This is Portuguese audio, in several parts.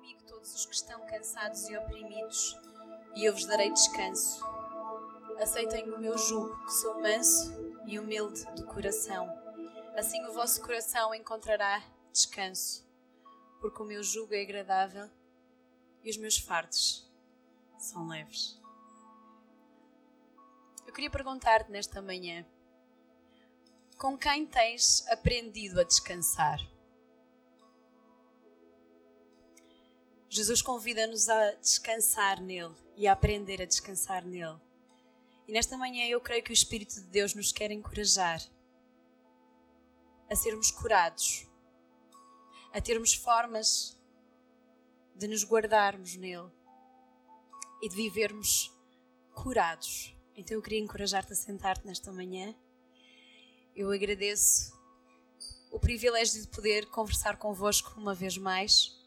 comigo todos os que estão cansados e oprimidos, e eu vos darei descanso. Aceitem o meu jugo, que sou manso e humilde de coração. Assim o vosso coração encontrará descanso, porque o meu jugo é agradável e os meus fardos são leves. Eu queria perguntar-te nesta manhã: com quem tens aprendido a descansar? Jesus convida-nos a descansar nele e a aprender a descansar nele. E nesta manhã eu creio que o Espírito de Deus nos quer encorajar a sermos curados, a termos formas de nos guardarmos nele e de vivermos curados. Então eu queria encorajar-te a sentar-te nesta manhã. Eu agradeço o privilégio de poder conversar convosco uma vez mais.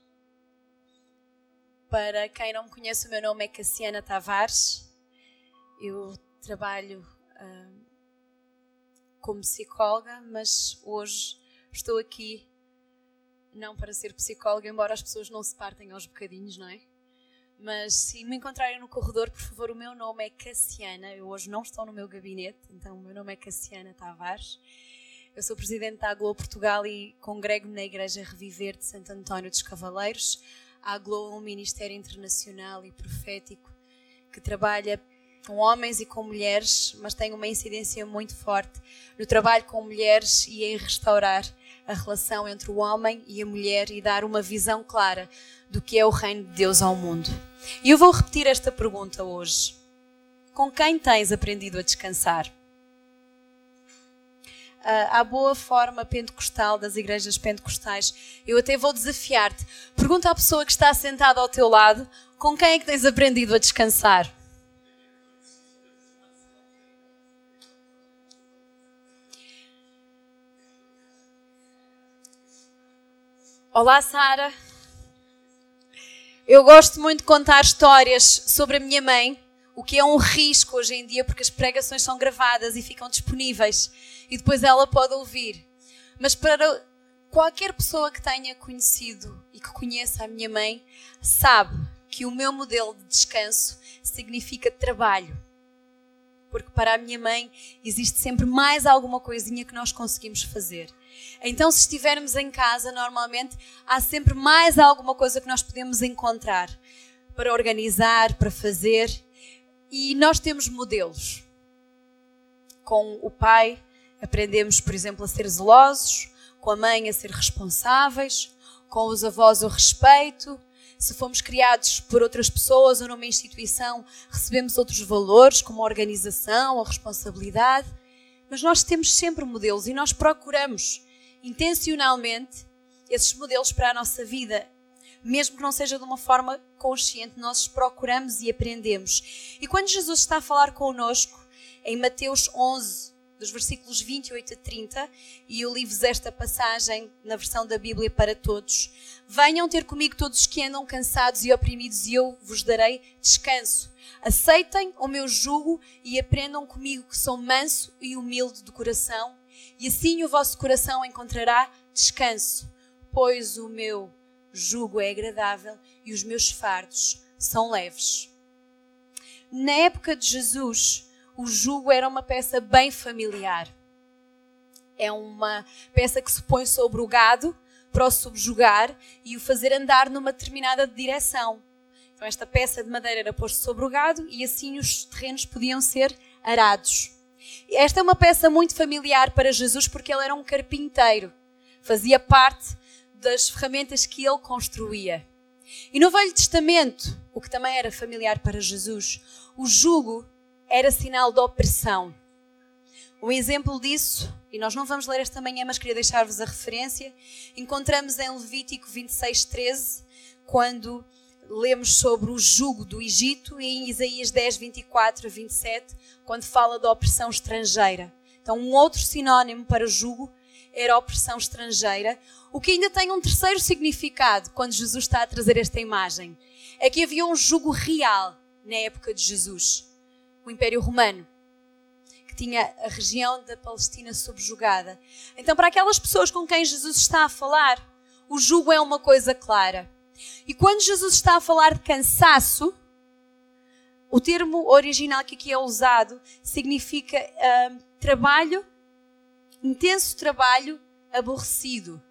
Para quem não me conhece, o meu nome é Cassiana Tavares. Eu trabalho uh, como psicóloga, mas hoje estou aqui não para ser psicóloga, embora as pessoas não se partem aos bocadinhos, não é? Mas se me encontrarem no corredor, por favor, o meu nome é Cassiana. Eu hoje não estou no meu gabinete, então o meu nome é Cassiana Tavares. Eu sou presidente da Aglo Portugal e congrego na Igreja Reviver de Santo António dos Cavaleiros. A Aglo é um ministério internacional e profético que trabalha com homens e com mulheres, mas tem uma incidência muito forte no trabalho com mulheres e em restaurar a relação entre o homem e a mulher e dar uma visão clara do que é o reino de Deus ao mundo. E eu vou repetir esta pergunta hoje: Com quem tens aprendido a descansar? À ah, boa forma pentecostal das igrejas pentecostais, eu até vou desafiar-te. Pergunta à pessoa que está sentada ao teu lado: com quem é que tens aprendido a descansar? Olá, Sara. Eu gosto muito de contar histórias sobre a minha mãe, o que é um risco hoje em dia, porque as pregações são gravadas e ficam disponíveis e depois ela pode ouvir. Mas para qualquer pessoa que tenha conhecido e que conheça a minha mãe, sabe que o meu modelo de descanso significa trabalho. Porque para a minha mãe existe sempre mais alguma coisinha que nós conseguimos fazer. Então, se estivermos em casa, normalmente há sempre mais alguma coisa que nós podemos encontrar para organizar, para fazer. E nós temos modelos. Com o pai, aprendemos, por exemplo, a ser zelosos, com a mãe, a ser responsáveis, com os avós, o respeito. Se fomos criados por outras pessoas ou numa instituição, recebemos outros valores, como a organização, a responsabilidade. Mas nós temos sempre modelos e nós procuramos intencionalmente esses modelos para a nossa vida. Mesmo que não seja de uma forma consciente, nós procuramos e aprendemos. E quando Jesus está a falar connosco, em Mateus 11, dos versículos 28 a 30, e eu li-vos esta passagem na versão da Bíblia para todos. Venham ter comigo todos os que andam cansados e oprimidos, e eu vos darei descanso. Aceitem o meu jugo e aprendam comigo que sou manso e humilde de coração, e assim o vosso coração encontrará descanso, pois o meu jugo é agradável e os meus fardos são leves. Na época de Jesus, o jugo era uma peça bem familiar. É uma peça que se põe sobre o gado para o subjugar e o fazer andar numa determinada direção. Então, esta peça de madeira era posta sobre o gado e assim os terrenos podiam ser arados. Esta é uma peça muito familiar para Jesus porque ele era um carpinteiro. Fazia parte das ferramentas que ele construía. E no Velho Testamento, o que também era familiar para Jesus, o jugo era sinal de opressão. Um exemplo disso, e nós não vamos ler esta manhã, mas queria deixar-vos a referência, encontramos em Levítico 26, 13, quando lemos sobre o jugo do Egito, e em Isaías 10, 24 a 27, quando fala da opressão estrangeira. Então, um outro sinónimo para jugo era opressão estrangeira, o que ainda tem um terceiro significado quando Jesus está a trazer esta imagem. É que havia um jugo real na época de Jesus o Império Romano, que tinha a região da Palestina subjugada. Então, para aquelas pessoas com quem Jesus está a falar, o jugo é uma coisa clara. E quando Jesus está a falar de cansaço, o termo original que aqui é usado significa uh, trabalho, intenso trabalho, aborrecido,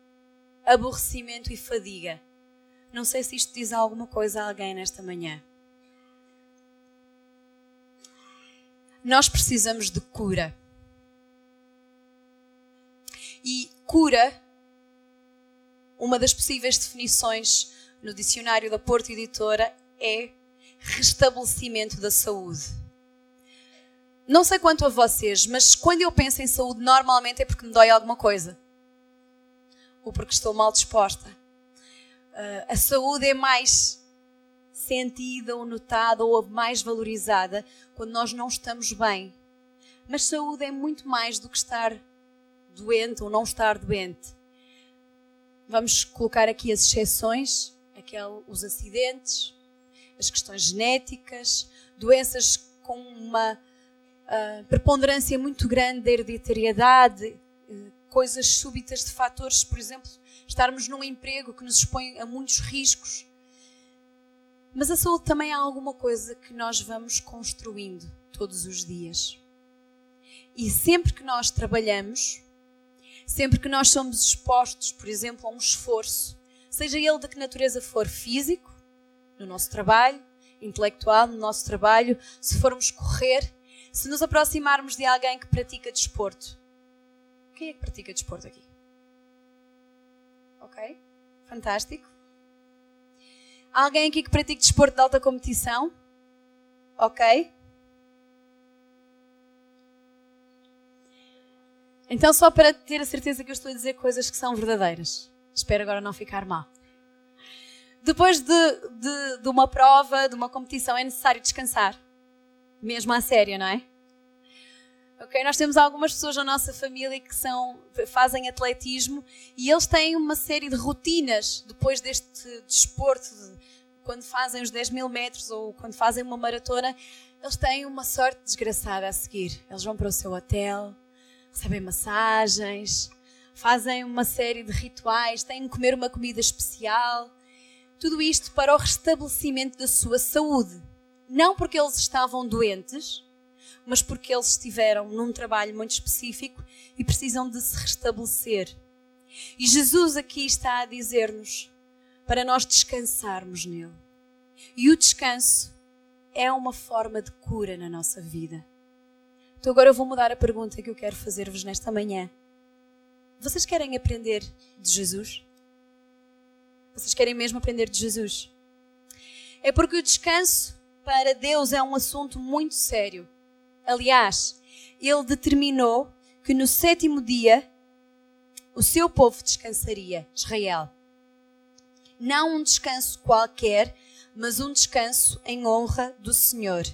aborrecimento e fadiga. Não sei se isto diz alguma coisa a alguém nesta manhã. Nós precisamos de cura. E cura, uma das possíveis definições no dicionário da Porto Editora é restabelecimento da saúde. Não sei quanto a vocês, mas quando eu penso em saúde, normalmente é porque me dói alguma coisa. Ou porque estou mal disposta. Uh, a saúde é mais sentida ou notada ou mais valorizada quando nós não estamos bem. Mas saúde é muito mais do que estar doente ou não estar doente. Vamos colocar aqui as exceções, aquele, os acidentes, as questões genéticas, doenças com uma uh, preponderância muito grande da hereditariedade, uh, coisas súbitas de fatores, por exemplo, estarmos num emprego que nos expõe a muitos riscos. Mas a saúde também é alguma coisa que nós vamos construindo todos os dias. E sempre que nós trabalhamos, sempre que nós somos expostos, por exemplo, a um esforço, seja ele de que natureza for físico, no nosso trabalho, intelectual, no nosso trabalho, se formos correr, se nos aproximarmos de alguém que pratica desporto. Quem é que pratica desporto aqui? Ok? Fantástico. Alguém aqui que pratica desporto de alta competição? Ok? Então, só para ter a certeza que eu estou a dizer coisas que são verdadeiras. Espero agora não ficar mal. Depois de, de, de uma prova, de uma competição, é necessário descansar. Mesmo à séria, não é? Ok, nós temos algumas pessoas na nossa família que são, fazem atletismo e eles têm uma série de rotinas depois deste desporto, de, quando fazem os 10 mil metros ou quando fazem uma maratona, eles têm uma sorte desgraçada a seguir. Eles vão para o seu hotel, recebem massagens, fazem uma série de rituais, têm que comer uma comida especial. Tudo isto para o restabelecimento da sua saúde. Não porque eles estavam doentes, mas porque eles estiveram num trabalho muito específico e precisam de se restabelecer. E Jesus aqui está a dizer-nos para nós descansarmos nele. E o descanso é uma forma de cura na nossa vida. Então agora eu vou mudar a pergunta que eu quero fazer-vos nesta manhã. Vocês querem aprender de Jesus? Vocês querem mesmo aprender de Jesus? É porque o descanso para Deus é um assunto muito sério. Aliás, ele determinou que no sétimo dia o seu povo descansaria, Israel. Não um descanso qualquer, mas um descanso em honra do Senhor.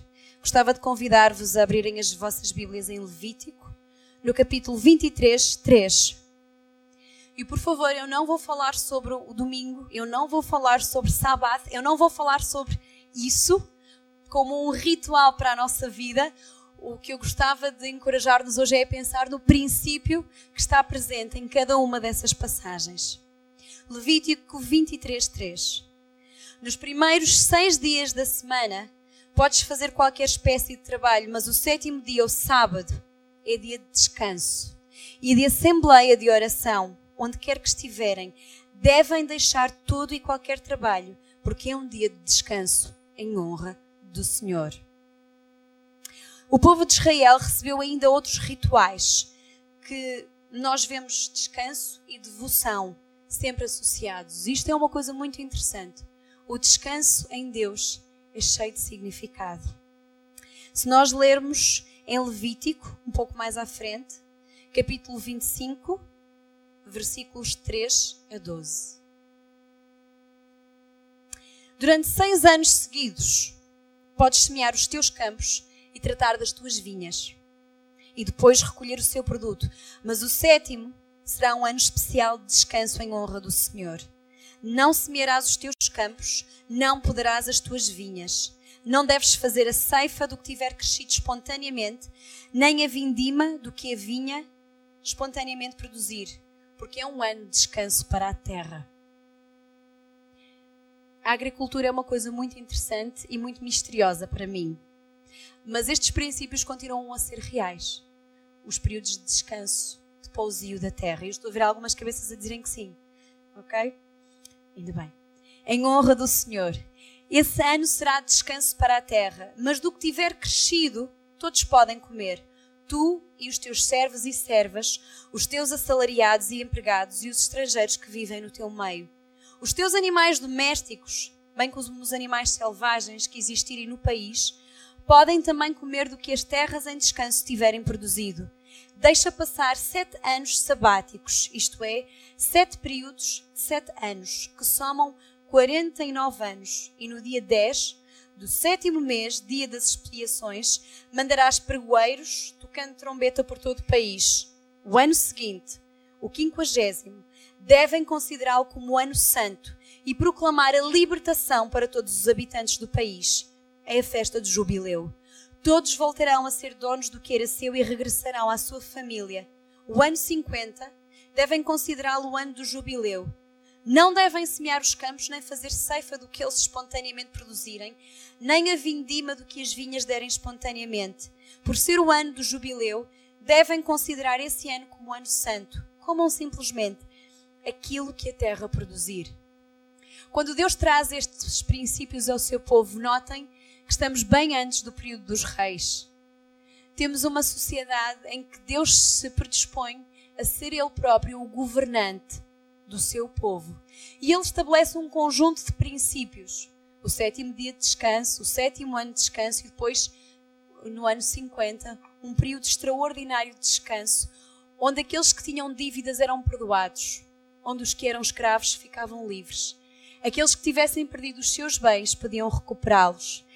Gostava de convidar-vos a abrirem as vossas Bíblias em Levítico, no capítulo 23, 3. E por favor, eu não vou falar sobre o domingo, eu não vou falar sobre sábado, eu não vou falar sobre isso como um ritual para a nossa vida o que eu gostava de encorajar-nos hoje é pensar no princípio que está presente em cada uma dessas passagens. Levítico 23, 3. Nos primeiros seis dias da semana, podes fazer qualquer espécie de trabalho, mas o sétimo dia, o sábado, é dia de descanso e de assembleia de oração, onde quer que estiverem, devem deixar todo e qualquer trabalho, porque é um dia de descanso em honra do Senhor. O povo de Israel recebeu ainda outros rituais que nós vemos descanso e devoção sempre associados. Isto é uma coisa muito interessante. O descanso em Deus é cheio de significado. Se nós lermos em Levítico, um pouco mais à frente, capítulo 25, versículos 3 a 12. Durante seis anos seguidos, podes semear os teus campos e tratar das tuas vinhas. E depois recolher o seu produto. Mas o sétimo será um ano especial de descanso em honra do Senhor. Não semearás os teus campos, não poderás as tuas vinhas. Não deves fazer a ceifa do que tiver crescido espontaneamente, nem a vindima do que a vinha espontaneamente produzir, porque é um ano de descanso para a terra. A agricultura é uma coisa muito interessante e muito misteriosa para mim. Mas estes princípios continuam a ser reais. Os períodos de descanso, de pousio da terra. Eu estou a ver algumas cabeças a dizerem que sim. Ok? Ainda bem. Em honra do Senhor. Esse ano será descanso para a terra, mas do que tiver crescido, todos podem comer. Tu e os teus servos e servas, os teus assalariados e empregados e os estrangeiros que vivem no teu meio. Os teus animais domésticos, bem como os animais selvagens que existirem no país, podem também comer do que as terras em descanso tiverem produzido. Deixa passar sete anos sabáticos, isto é, sete períodos sete anos, que somam 49 anos, e no dia 10 do sétimo mês, dia das expiações, mandarás pregoeiros tocando trombeta por todo o país. O ano seguinte, o quinquagésimo, devem considerá-lo como ano santo e proclamar a libertação para todos os habitantes do país. É a festa de jubileu. Todos voltarão a ser donos do que era seu e regressarão à sua família. O ano 50 devem considerá-lo o ano do jubileu não devem semear os campos, nem fazer ceifa do que eles espontaneamente produzirem, nem a vindima do que as vinhas derem espontaneamente. Por ser o ano do jubileu, devem considerar esse ano como ano santo, comam simplesmente aquilo que a terra produzir. Quando Deus traz estes princípios ao seu povo, notem que estamos bem antes do período dos reis. Temos uma sociedade em que Deus se predispõe a ser Ele próprio o governante do seu povo. E ele estabelece um conjunto de princípios. O sétimo dia de descanso, o sétimo ano de descanso e depois, no ano 50, um período extraordinário de descanso, onde aqueles que tinham dívidas eram perdoados, onde os que eram escravos ficavam livres. Aqueles que tivessem perdido os seus bens podiam recuperá-los.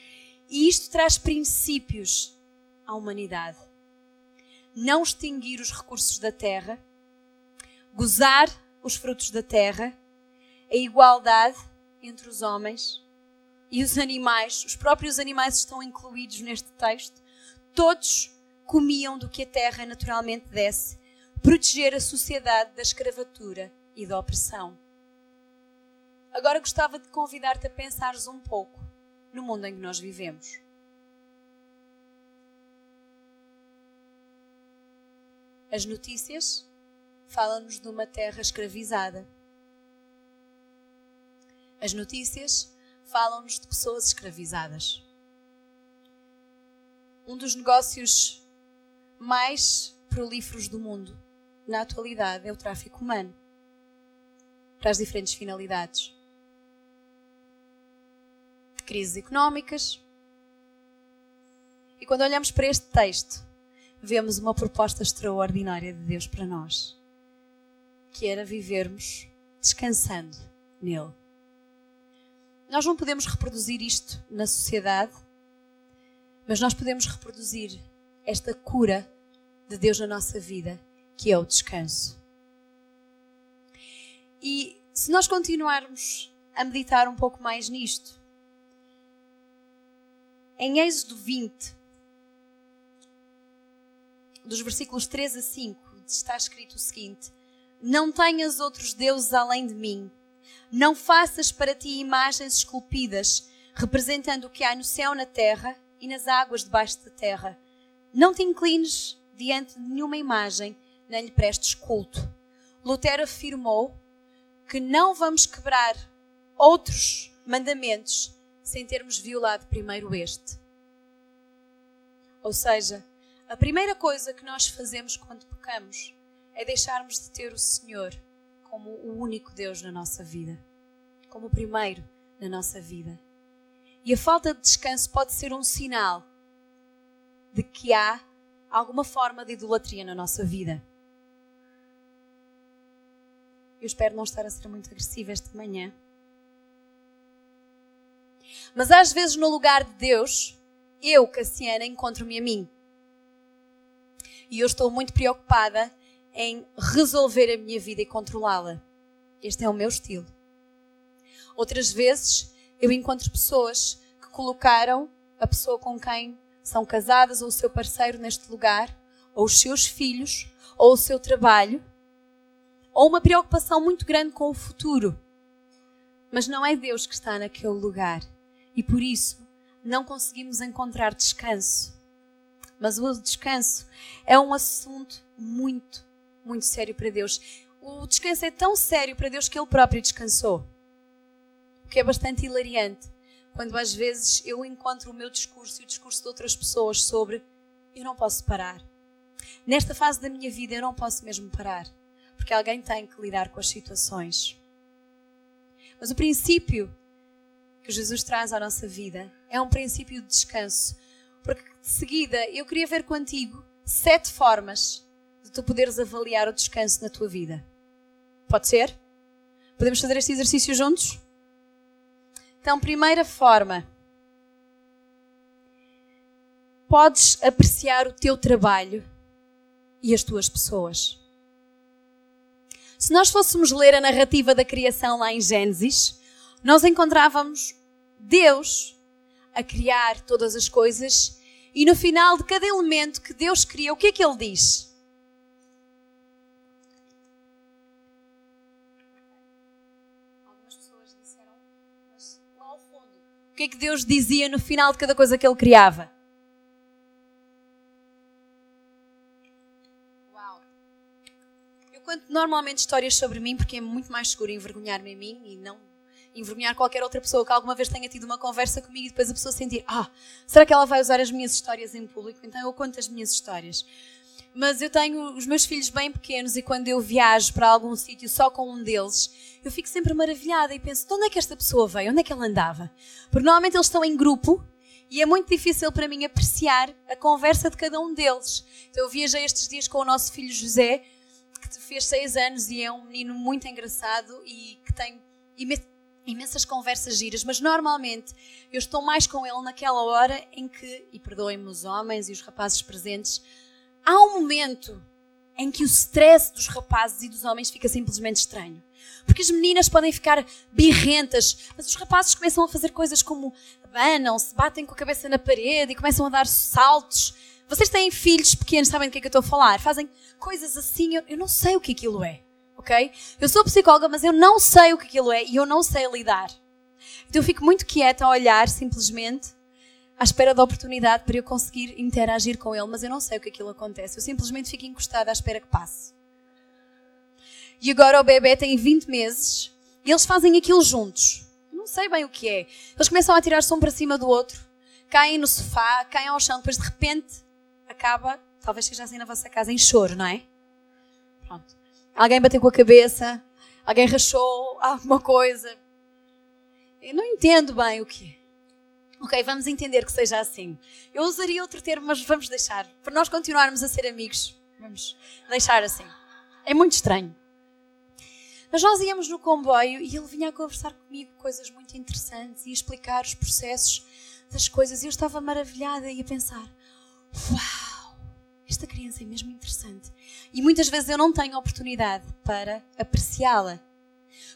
E isto traz princípios à humanidade. Não extinguir os recursos da terra, gozar os frutos da terra, a igualdade entre os homens e os animais, os próprios animais estão incluídos neste texto, todos comiam do que a terra naturalmente desse, proteger a sociedade da escravatura e da opressão. Agora gostava de convidar-te a pensares um pouco no mundo em que nós vivemos. As notícias fala-nos de uma terra escravizada. As notícias falam-nos de pessoas escravizadas. Um dos negócios mais prolíferos do mundo, na atualidade, é o tráfico humano para as diferentes finalidades. Crises económicas. E quando olhamos para este texto, vemos uma proposta extraordinária de Deus para nós que era vivermos descansando nele. Nós não podemos reproduzir isto na sociedade, mas nós podemos reproduzir esta cura de Deus na nossa vida, que é o descanso. E se nós continuarmos a meditar um pouco mais nisto, em Êxodo 20, dos versículos 3 a 5, está escrito o seguinte: não tenhas outros deuses além de mim. Não faças para ti imagens esculpidas, representando o que há no céu, na terra e nas águas debaixo da terra. Não te inclines diante de nenhuma imagem, nem lhe prestes culto. Lutero afirmou que não vamos quebrar outros mandamentos sem termos violado primeiro este. Ou seja, a primeira coisa que nós fazemos quando pecamos é deixarmos de ter o Senhor como o único Deus na nossa vida, como o primeiro na nossa vida. E a falta de descanso pode ser um sinal de que há alguma forma de idolatria na nossa vida. Eu espero não estar a ser muito agressiva esta manhã. Mas às vezes, no lugar de Deus, eu, Cassiana, encontro-me a mim. E eu estou muito preocupada em resolver a minha vida e controlá-la. Este é o meu estilo. Outras vezes eu encontro pessoas que colocaram a pessoa com quem são casadas ou o seu parceiro neste lugar, ou os seus filhos, ou o seu trabalho, ou uma preocupação muito grande com o futuro. Mas não é Deus que está naquele lugar. E por isso não conseguimos encontrar descanso. Mas o descanso é um assunto muito, muito sério para Deus. O descanso é tão sério para Deus que Ele próprio descansou. O que é bastante hilariante. Quando às vezes eu encontro o meu discurso e o discurso de outras pessoas sobre eu não posso parar. Nesta fase da minha vida eu não posso mesmo parar. Porque alguém tem que lidar com as situações. Mas o princípio que Jesus traz à nossa vida é um princípio de descanso. Porque de seguida eu queria ver contigo sete formas de tu poderes avaliar o descanso na tua vida. Pode ser? Podemos fazer este exercício juntos? Então, primeira forma. Podes apreciar o teu trabalho e as tuas pessoas. Se nós fôssemos ler a narrativa da criação lá em Gênesis, nós encontrávamos Deus a criar todas as coisas e no final de cada elemento que Deus cria, o que é que ele diz? Algumas pessoas disseram, mas fundo, o que é que Deus dizia no final de cada coisa que ele criava? Eu conto normalmente histórias sobre mim porque é muito mais seguro envergonhar-me em mim e não envergonhar qualquer outra pessoa que alguma vez tenha tido uma conversa comigo e depois a pessoa sentir: Ah, será que ela vai usar as minhas histórias em público? Então eu conto as minhas histórias. Mas eu tenho os meus filhos bem pequenos e quando eu viajo para algum sítio só com um deles, eu fico sempre maravilhada e penso: de onde é que esta pessoa veio? Onde é que ela andava? Porque normalmente eles estão em grupo e é muito difícil para mim apreciar a conversa de cada um deles. Então eu viajei estes dias com o nosso filho José, que fez seis anos e é um menino muito engraçado e que tem imensas conversas giras, mas normalmente eu estou mais com ele naquela hora em que, e perdoem-me os homens e os rapazes presentes, há um momento em que o stress dos rapazes e dos homens fica simplesmente estranho. Porque as meninas podem ficar birrentas, mas os rapazes começam a fazer coisas como abanam-se, batem com a cabeça na parede e começam a dar saltos. Vocês têm filhos pequenos, sabem do que é que eu estou a falar? Fazem coisas assim, eu, eu não sei o que aquilo é ok? Eu sou psicóloga, mas eu não sei o que aquilo é e eu não sei lidar. Então eu fico muito quieta a olhar simplesmente à espera da oportunidade para eu conseguir interagir com ele, mas eu não sei o que aquilo acontece. Eu simplesmente fico encostada à espera que passe. E agora o bebê tem 20 meses e eles fazem aquilo juntos. Eu não sei bem o que é. Eles começam a tirar-se um para cima do outro, caem no sofá, caem ao chão, depois de repente acaba, talvez seja assim na vossa casa, em choro, não é? Pronto. Alguém bateu com a cabeça, alguém rachou alguma coisa. Eu não entendo bem o que é. Ok, vamos entender que seja assim. Eu usaria outro termo, mas vamos deixar. Para nós continuarmos a ser amigos, vamos deixar assim. É muito estranho. Mas nós íamos no comboio e ele vinha a conversar comigo coisas muito interessantes e explicar os processos das coisas. E eu estava maravilhada e a pensar: Uau! esta criança é mesmo interessante. E muitas vezes eu não tenho oportunidade para apreciá-la.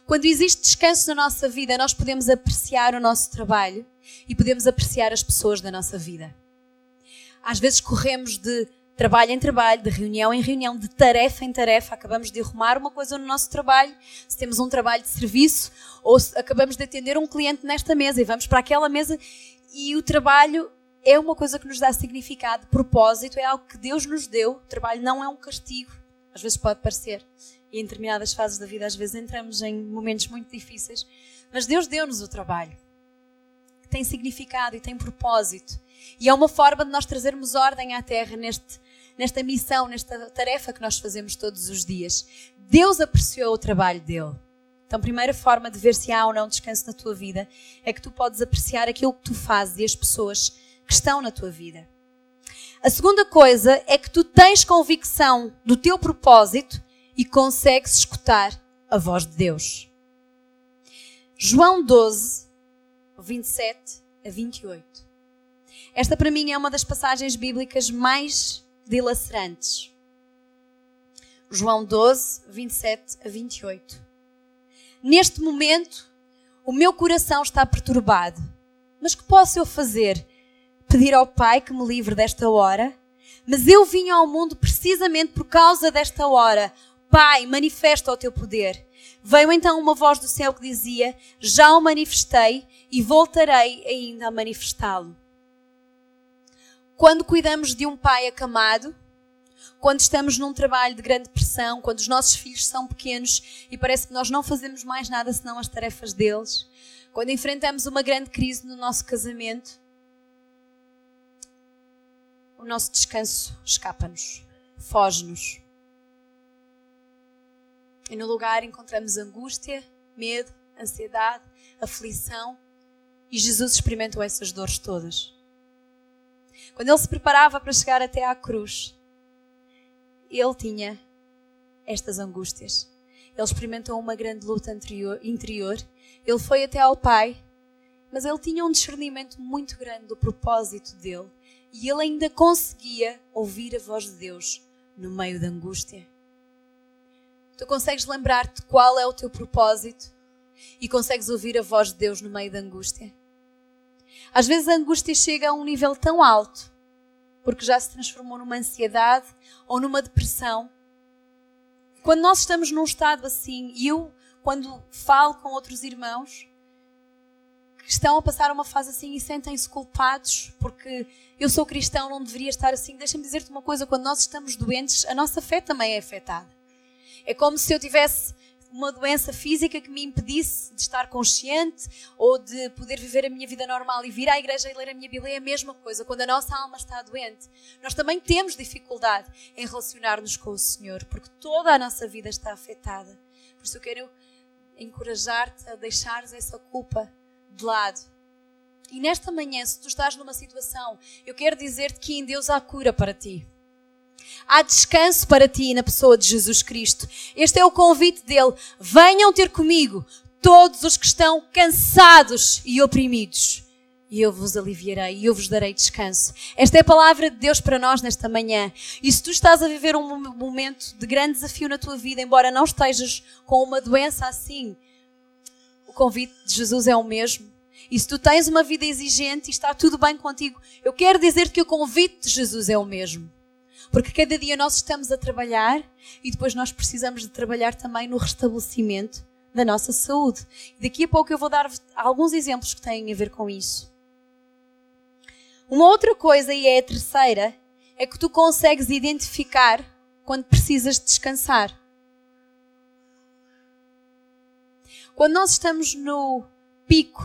Quando existe descanso na nossa vida, nós podemos apreciar o nosso trabalho e podemos apreciar as pessoas da nossa vida. Às vezes corremos de trabalho em trabalho, de reunião em reunião, de tarefa em tarefa, acabamos de arrumar uma coisa no nosso trabalho, se temos um trabalho de serviço, ou acabamos de atender um cliente nesta mesa e vamos para aquela mesa e o trabalho é uma coisa que nos dá significado, propósito, é algo que Deus nos deu. O trabalho não é um castigo, às vezes pode parecer. E em determinadas fases da vida, às vezes entramos em momentos muito difíceis. Mas Deus deu-nos o trabalho, que tem significado e tem propósito. E é uma forma de nós trazermos ordem à terra neste, nesta missão, nesta tarefa que nós fazemos todos os dias. Deus apreciou o trabalho dele. Então, a primeira forma de ver se há ou não descanso na tua vida é que tu podes apreciar aquilo que tu fazes e as pessoas que estão na tua vida. A segunda coisa é que tu tens convicção do teu propósito e consegues escutar a voz de Deus. João 12, 27 a 28. Esta para mim é uma das passagens bíblicas mais dilacerantes. João 12, 27 a 28. Neste momento, o meu coração está perturbado. Mas que posso eu fazer pedir ao Pai que me livre desta hora, mas eu vim ao mundo precisamente por causa desta hora. Pai, manifesta o teu poder. Veio então uma voz do céu que dizia: Já o manifestei e voltarei ainda a manifestá-lo. Quando cuidamos de um pai acamado, quando estamos num trabalho de grande pressão, quando os nossos filhos são pequenos e parece que nós não fazemos mais nada senão as tarefas deles, quando enfrentamos uma grande crise no nosso casamento, o nosso descanso escapa-nos, foge-nos. E no lugar encontramos angústia, medo, ansiedade, aflição. E Jesus experimentou essas dores todas. Quando ele se preparava para chegar até à cruz, ele tinha estas angústias. Ele experimentou uma grande luta interior. Ele foi até ao Pai, mas ele tinha um discernimento muito grande do propósito dele e ele ainda conseguia ouvir a voz de Deus no meio da angústia. Tu consegues lembrar-te qual é o teu propósito e consegues ouvir a voz de Deus no meio da angústia. Às vezes a angústia chega a um nível tão alto porque já se transformou numa ansiedade ou numa depressão. Quando nós estamos num estado assim, e eu, quando falo com outros irmãos estão a passar uma fase assim e sentem-se culpados porque eu sou cristão, não deveria estar assim, deixa-me dizer-te uma coisa: quando nós estamos doentes, a nossa fé também é afetada. É como se eu tivesse uma doença física que me impedisse de estar consciente ou de poder viver a minha vida normal e vir à igreja e ler a minha Bíblia é a mesma coisa. Quando a nossa alma está doente, nós também temos dificuldade em relacionar-nos com o Senhor, porque toda a nossa vida está afetada. Por isso eu quero encorajar-te a deixares essa culpa de lado. E nesta manhã, se tu estás numa situação, eu quero dizer-te que em Deus há cura para ti. Há descanso para ti na pessoa de Jesus Cristo. Este é o convite dele. Venham ter comigo todos os que estão cansados e oprimidos, e eu vos aliviarei e eu vos darei descanso. Esta é a palavra de Deus para nós nesta manhã. E se tu estás a viver um momento de grande desafio na tua vida, embora não estejas com uma doença assim, convite de Jesus é o mesmo. E se tu tens uma vida exigente e está tudo bem contigo, eu quero dizer que o convite de Jesus é o mesmo. Porque cada dia nós estamos a trabalhar e depois nós precisamos de trabalhar também no restabelecimento da nossa saúde. Daqui a pouco eu vou dar alguns exemplos que têm a ver com isso. Uma outra coisa, e é a terceira, é que tu consegues identificar quando precisas descansar. Quando nós estamos no pico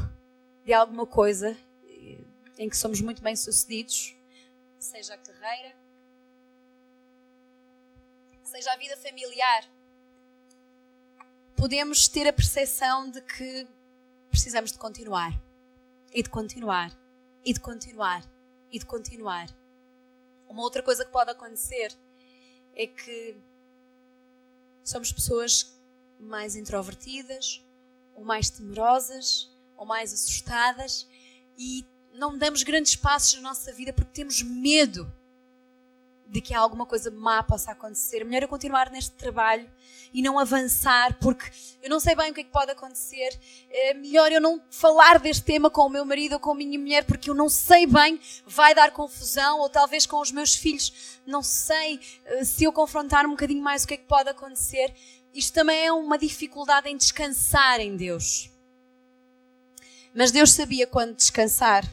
de alguma coisa em que somos muito bem sucedidos, seja a carreira, seja a vida familiar, podemos ter a percepção de que precisamos de continuar, e de continuar, e de continuar, e de continuar. Uma outra coisa que pode acontecer é que somos pessoas mais introvertidas, ou mais temerosas, ou mais assustadas, e não damos grandes passos na nossa vida porque temos medo de que alguma coisa má possa acontecer. Melhor eu continuar neste trabalho e não avançar, porque eu não sei bem o que é que pode acontecer. É melhor eu não falar deste tema com o meu marido ou com a minha mulher, porque eu não sei bem, vai dar confusão, ou talvez com os meus filhos, não sei eh, se eu confrontar um bocadinho mais o que é que pode acontecer. Isto também é uma dificuldade em descansar em Deus. Mas Deus sabia quando descansar.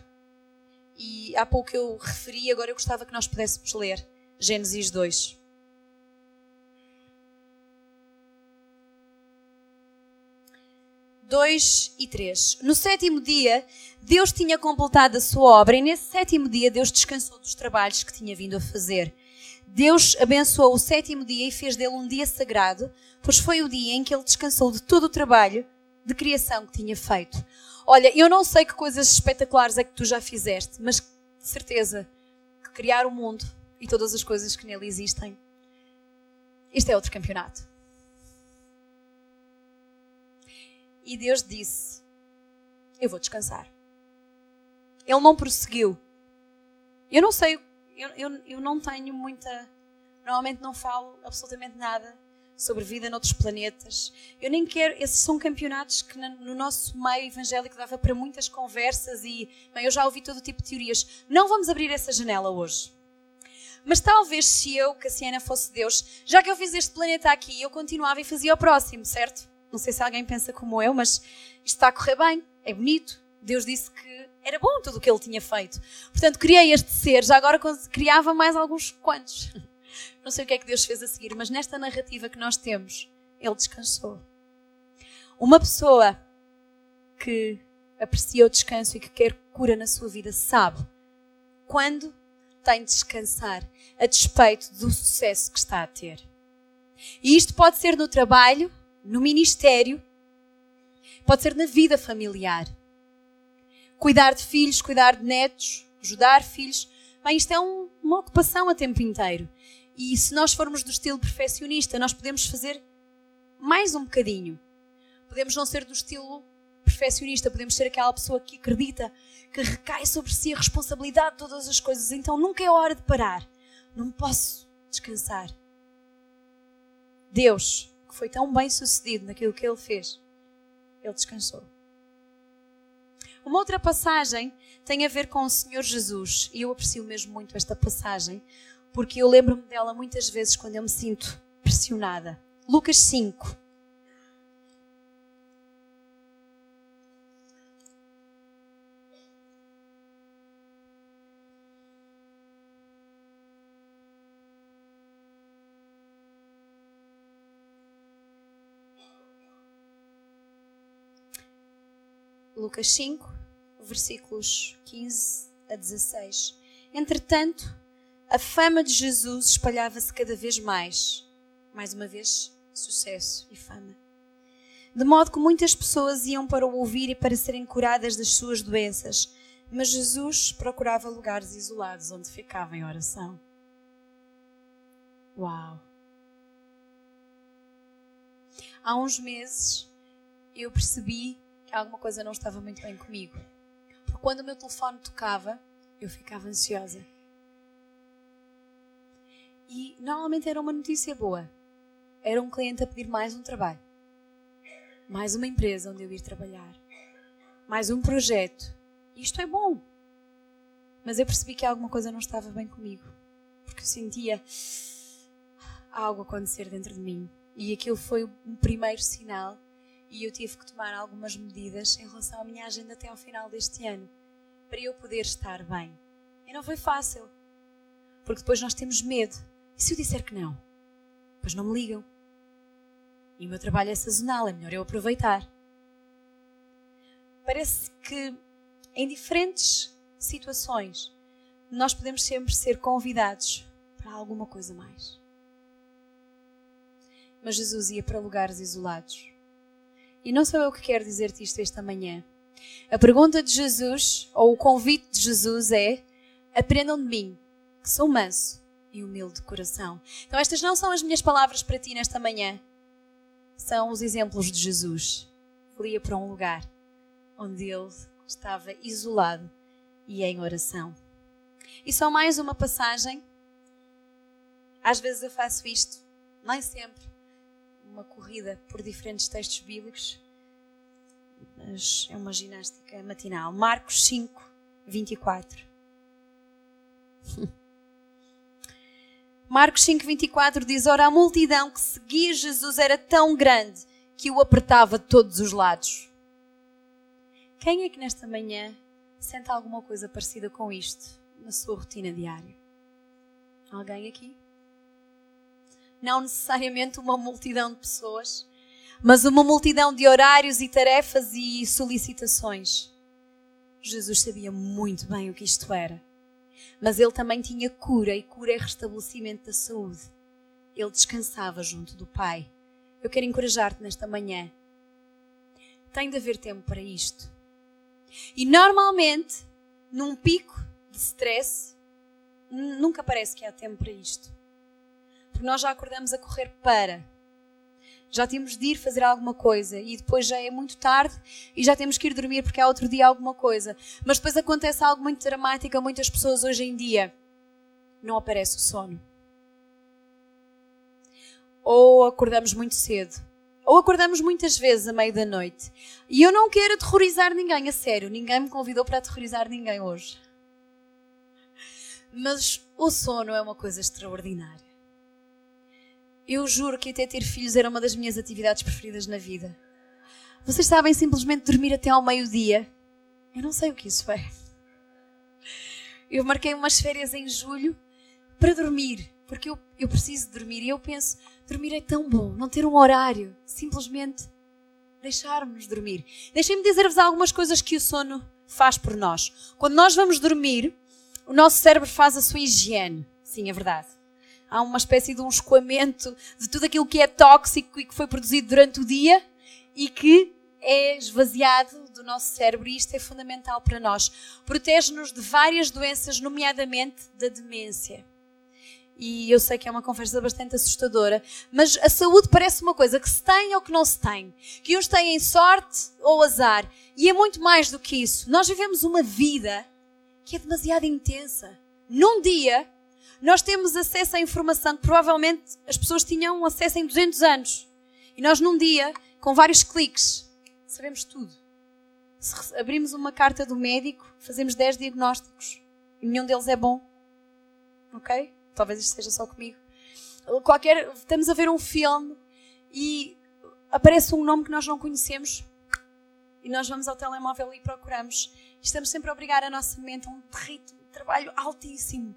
E há pouco eu referi, agora eu gostava que nós pudéssemos ler. Gênesis 2. Dois e três. No sétimo dia, Deus tinha completado a sua obra e nesse sétimo dia Deus descansou dos trabalhos que tinha vindo a fazer. Deus abençoou o sétimo dia e fez dele um dia sagrado, pois foi o dia em que ele descansou de todo o trabalho de criação que tinha feito. Olha, eu não sei que coisas espetaculares é que tu já fizeste, mas de certeza que criar o mundo e todas as coisas que nele existem. Este é outro campeonato. E Deus disse: Eu vou descansar. Ele não prosseguiu. Eu não sei, eu, eu, eu não tenho muita. Normalmente não falo absolutamente nada sobre vida noutros planetas. Eu nem quero. Esses são campeonatos que no nosso meio evangélico dava para muitas conversas e. Bem, eu já ouvi todo tipo de teorias. Não vamos abrir essa janela hoje. Mas talvez se eu, Cassiana, fosse Deus, já que eu fiz este planeta aqui, eu continuava e fazia o próximo, certo? Não sei se alguém pensa como eu, mas isto está a correr bem, é bonito. Deus disse que era bom tudo o que ele tinha feito. Portanto, criei este ser, já agora criava mais alguns quantos. Não sei o que é que Deus fez a seguir, mas nesta narrativa que nós temos, ele descansou. Uma pessoa que aprecia o descanso e que quer cura na sua vida sabe quando tem de descansar a despeito do sucesso que está a ter. E isto pode ser no trabalho, no ministério, pode ser na vida familiar. Cuidar de filhos, cuidar de netos, ajudar filhos. Bem, isto é um, uma ocupação a tempo inteiro. E se nós formos do estilo perfeccionista, nós podemos fazer mais um bocadinho. Podemos não ser do estilo perfeccionista, podemos ser aquela pessoa que acredita que recai sobre si a responsabilidade de todas as coisas. Então nunca é hora de parar. Não posso descansar. Deus, que foi tão bem sucedido naquilo que ele fez, ele descansou. Uma outra passagem tem a ver com o Senhor Jesus, e eu aprecio mesmo muito esta passagem, porque eu lembro-me dela muitas vezes quando eu me sinto pressionada. Lucas 5. Lucas 5, versículos 15 a 16. Entretanto, a fama de Jesus espalhava-se cada vez mais. Mais uma vez, sucesso e fama. De modo que muitas pessoas iam para o ouvir e para serem curadas das suas doenças. Mas Jesus procurava lugares isolados onde ficava em oração. Uau! Há uns meses eu percebi que alguma coisa não estava muito bem comigo. Quando o meu telefone tocava, eu ficava ansiosa. E normalmente era uma notícia boa. Era um cliente a pedir mais um trabalho, mais uma empresa onde eu ir trabalhar, mais um projeto. Isto é bom. Mas eu percebi que alguma coisa não estava bem comigo. Porque eu sentia algo acontecer dentro de mim. E aquilo foi um primeiro sinal e eu tive que tomar algumas medidas em relação à minha agenda até ao final deste ano para eu poder estar bem. E não foi fácil, porque depois nós temos medo. E se eu disser que não? Depois não me ligam. E o meu trabalho é sazonal, é melhor eu aproveitar. Parece que em diferentes situações nós podemos sempre ser convidados para alguma coisa mais. Mas Jesus ia para lugares isolados e não sou eu que quero dizer-te isto esta manhã. A pergunta de Jesus, ou o convite de Jesus é: aprendam de mim, que sou manso e humilde de coração. Então, estas não são as minhas palavras para ti nesta manhã. São os exemplos de Jesus. Ele ia para um lugar onde ele estava isolado e em oração. E só mais uma passagem. Às vezes eu faço isto, nem sempre uma corrida por diferentes textos bíblicos, mas é uma ginástica matinal. Marcos 5, 24. Marcos 5, 24 diz: Ora, a multidão que seguia Jesus era tão grande que o apertava de todos os lados. Quem é que nesta manhã sente alguma coisa parecida com isto na sua rotina diária? Alguém aqui? Não necessariamente uma multidão de pessoas, mas uma multidão de horários e tarefas e solicitações. Jesus sabia muito bem o que isto era, mas ele também tinha cura e cura é restabelecimento da saúde. Ele descansava junto do Pai. Eu quero encorajar-te nesta manhã. Tem de haver tempo para isto. E normalmente, num pico de stress, nunca parece que há tempo para isto. Porque nós já acordamos a correr para. Já temos de ir fazer alguma coisa e depois já é muito tarde e já temos que ir dormir porque há outro dia alguma coisa. Mas depois acontece algo muito dramático a muitas pessoas hoje em dia. Não aparece o sono. Ou acordamos muito cedo. Ou acordamos muitas vezes à meia da noite. E eu não quero aterrorizar ninguém, a sério. Ninguém me convidou para aterrorizar ninguém hoje. Mas o sono é uma coisa extraordinária eu juro que até ter filhos era uma das minhas atividades preferidas na vida. Vocês sabem simplesmente dormir até ao meio-dia? Eu não sei o que isso é. Eu marquei umas férias em julho para dormir, porque eu, eu preciso dormir. E eu penso, dormir é tão bom, não ter um horário, simplesmente deixar-nos dormir. Deixem-me dizer-vos algumas coisas que o sono faz por nós. Quando nós vamos dormir, o nosso cérebro faz a sua higiene. Sim, é verdade há uma espécie de um escoamento de tudo aquilo que é tóxico e que foi produzido durante o dia e que é esvaziado do nosso cérebro e isto é fundamental para nós. Protege-nos de várias doenças, nomeadamente da demência. E eu sei que é uma conversa bastante assustadora, mas a saúde parece uma coisa que se tem ou que não se tem. Que uns têm sorte ou azar. E é muito mais do que isso. Nós vivemos uma vida que é demasiado intensa. Num dia, nós temos acesso à informação que provavelmente as pessoas tinham acesso em 200 anos. E nós, num dia, com vários cliques, sabemos tudo. Se abrimos uma carta do médico, fazemos 10 diagnósticos e nenhum deles é bom. Ok? Talvez isto seja só comigo. Qualquer, estamos a ver um filme e aparece um nome que nós não conhecemos e nós vamos ao telemóvel e procuramos. Estamos sempre a obrigar a nossa mente a um ritmo de trabalho altíssimo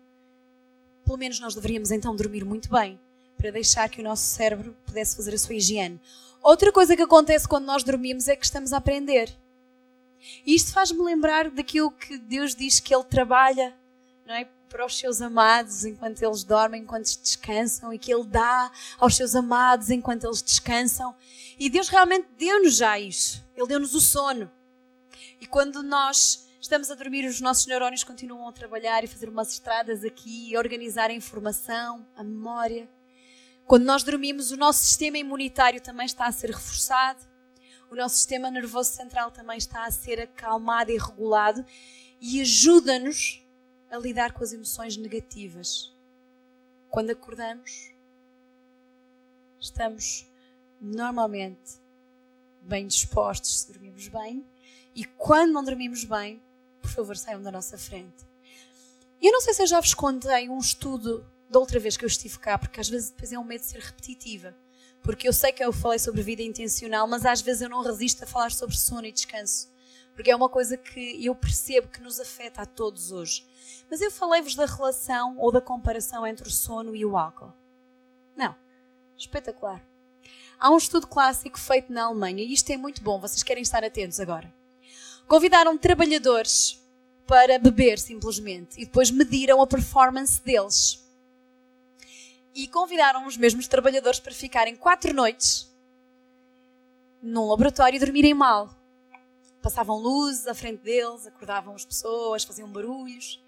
pelo menos nós deveríamos então dormir muito bem, para deixar que o nosso cérebro pudesse fazer a sua higiene. Outra coisa que acontece quando nós dormimos é que estamos a aprender. E isto faz-me lembrar daquilo que Deus diz que Ele trabalha não é, para os seus amados enquanto eles dormem, enquanto descansam, e que Ele dá aos seus amados enquanto eles descansam. E Deus realmente deu-nos já isso. Ele deu-nos o sono. E quando nós estamos a dormir, os nossos neurónios continuam a trabalhar e fazer umas estradas aqui, organizar a informação, a memória. Quando nós dormimos, o nosso sistema imunitário também está a ser reforçado, o nosso sistema nervoso central também está a ser acalmado e regulado e ajuda-nos a lidar com as emoções negativas. Quando acordamos, estamos normalmente bem dispostos se dormimos bem, e quando não dormimos bem, favor, saiam da nossa frente. Eu não sei se eu já vos contei um estudo da outra vez que eu estive cá, porque às vezes depois é um medo de ser repetitiva. Porque eu sei que eu falei sobre vida intencional, mas às vezes eu não resisto a falar sobre sono e descanso. Porque é uma coisa que eu percebo que nos afeta a todos hoje. Mas eu falei-vos da relação ou da comparação entre o sono e o álcool. Não. Espetacular. Há um estudo clássico feito na Alemanha e isto é muito bom, vocês querem estar atentos agora. Convidaram trabalhadores para beber simplesmente e depois mediram a performance deles. E convidaram os mesmos trabalhadores para ficarem quatro noites num laboratório e dormirem mal. Passavam luzes à frente deles, acordavam as pessoas, faziam barulhos.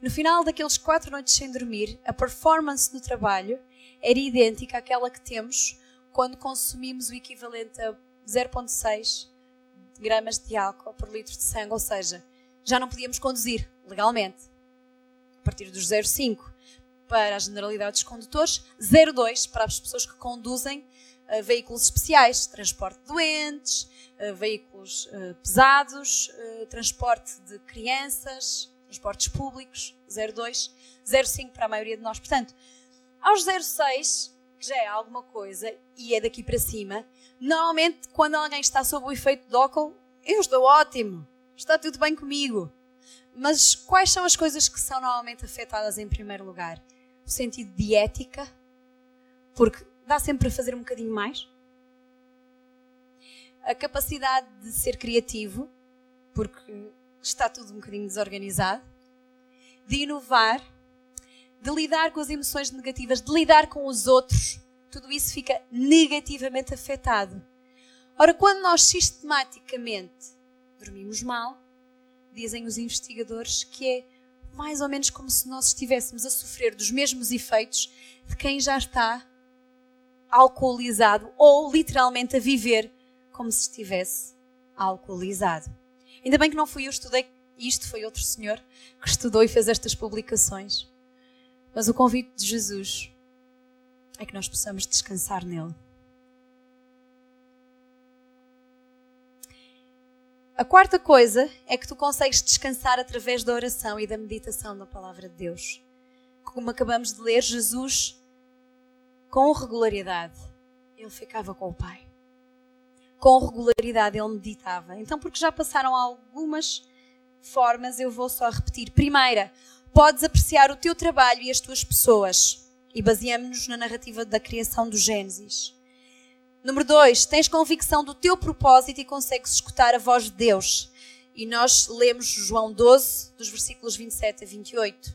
No final daqueles quatro noites sem dormir, a performance no trabalho era idêntica àquela que temos quando consumimos o equivalente a 0,6 gramas de álcool por litro de sangue, ou seja, já não podíamos conduzir legalmente. A partir dos 0,5 para a generalidade dos condutores, 0,2 para as pessoas que conduzem uh, veículos especiais, transporte de doentes, uh, veículos uh, pesados, transporte de crianças, transportes públicos, 0,2, 0,5 para a maioria de nós. Portanto, aos 0,6, que já é alguma coisa e é daqui para cima, Normalmente, quando alguém está sob o efeito de álcool, eu estou ótimo, está tudo bem comigo. Mas quais são as coisas que são normalmente afetadas em primeiro lugar? O sentido de ética, porque dá sempre para fazer um bocadinho mais. A capacidade de ser criativo, porque está tudo um bocadinho desorganizado. De inovar, de lidar com as emoções negativas, de lidar com os outros, tudo isso fica negativamente afetado. Ora, quando nós sistematicamente dormimos mal, dizem os investigadores que é mais ou menos como se nós estivéssemos a sofrer dos mesmos efeitos de quem já está alcoolizado ou literalmente a viver como se estivesse alcoolizado. Ainda bem que não fui eu que estudei isto, foi outro senhor que estudou e fez estas publicações. Mas o convite de Jesus é que nós possamos descansar nele. A quarta coisa é que tu consegues descansar através da oração e da meditação na palavra de Deus. Como acabamos de ler, Jesus com regularidade, ele ficava com o Pai. Com regularidade, ele meditava. Então, porque já passaram algumas formas, eu vou só repetir. Primeira, podes apreciar o teu trabalho e as tuas pessoas. E baseamos-nos na narrativa da criação do Gênesis. Número dois, tens convicção do teu propósito e consegues escutar a voz de Deus. E nós lemos João 12, dos versículos 27 a 28.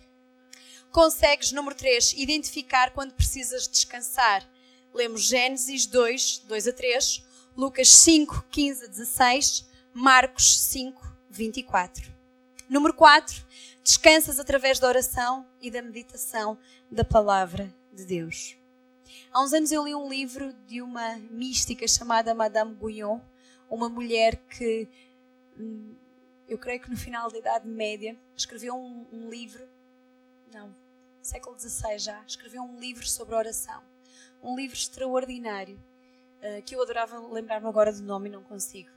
Consegues, número 3, identificar quando precisas descansar. Lemos Gênesis 2, 2 a 3, Lucas 5, 15 a 16, Marcos 5, 24. Número 4, descansas através da oração e da meditação da palavra de Deus. Há uns anos eu li um livro de uma mística chamada Madame Guyon, uma mulher que, hum, eu creio que no final da Idade Média, escreveu um, um livro não, século XVI já, escreveu um livro sobre oração. Um livro extraordinário, uh, que eu adorava lembrar-me agora do nome e não consigo,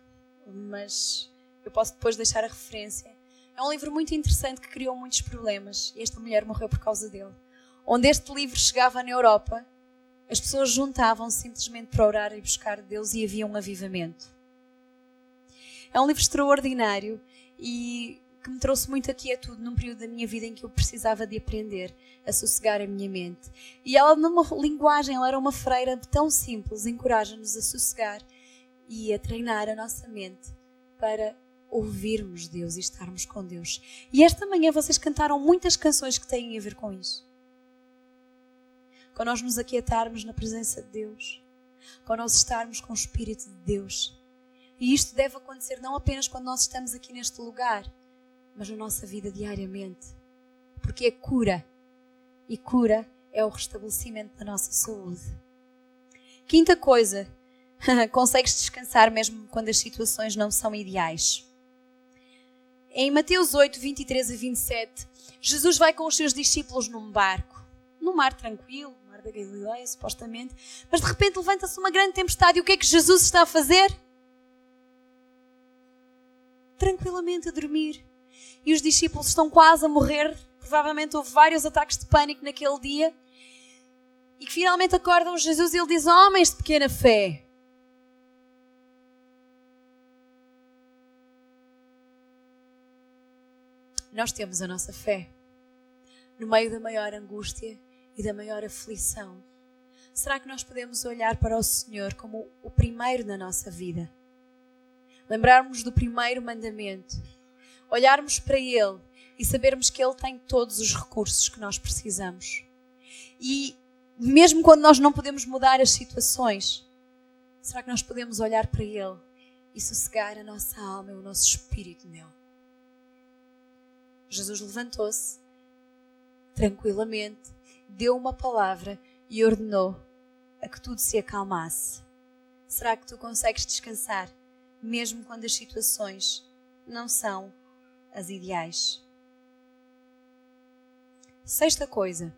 mas eu posso depois deixar a referência. É um livro muito interessante que criou muitos problemas e esta mulher morreu por causa dele. Onde este livro chegava na Europa, as pessoas juntavam simplesmente para orar e buscar Deus e havia um avivamento. É um livro extraordinário e que me trouxe muita quietude num período da minha vida em que eu precisava de aprender a sossegar a minha mente. E ela, numa linguagem, ela era uma freira tão simples, encoraja-nos a sossegar e a treinar a nossa mente para ouvirmos Deus e estarmos com Deus. E esta manhã vocês cantaram muitas canções que têm a ver com isso. Quando nós nos aquietarmos na presença de Deus, quando nós estarmos com o Espírito de Deus. E isto deve acontecer não apenas quando nós estamos aqui neste lugar, mas na nossa vida diariamente. Porque é cura. E cura é o restabelecimento da nossa saúde. Quinta coisa, consegues descansar mesmo quando as situações não são ideais. Em Mateus 8, 23 a 27, Jesus vai com os seus discípulos num barco, num mar tranquilo, mar da Galileia, supostamente, mas de repente levanta-se uma grande tempestade e o que é que Jesus está a fazer? Tranquilamente a dormir e os discípulos estão quase a morrer. Provavelmente houve vários ataques de pânico naquele dia. E que finalmente acordam Jesus e ele diz: Homens de pequena fé. Nós temos a nossa fé no meio da maior angústia e da maior aflição. Será que nós podemos olhar para o Senhor como o primeiro na nossa vida? Lembrarmos do primeiro mandamento olharmos para Ele e sabermos que Ele tem todos os recursos que nós precisamos. E mesmo quando nós não podemos mudar as situações, será que nós podemos olhar para Ele e sossegar a nossa alma e o nosso espírito nele? Jesus levantou-se tranquilamente, deu uma palavra e ordenou a que tudo se acalmasse. Será que tu consegues descansar, mesmo quando as situações não são as ideais. Sexta coisa.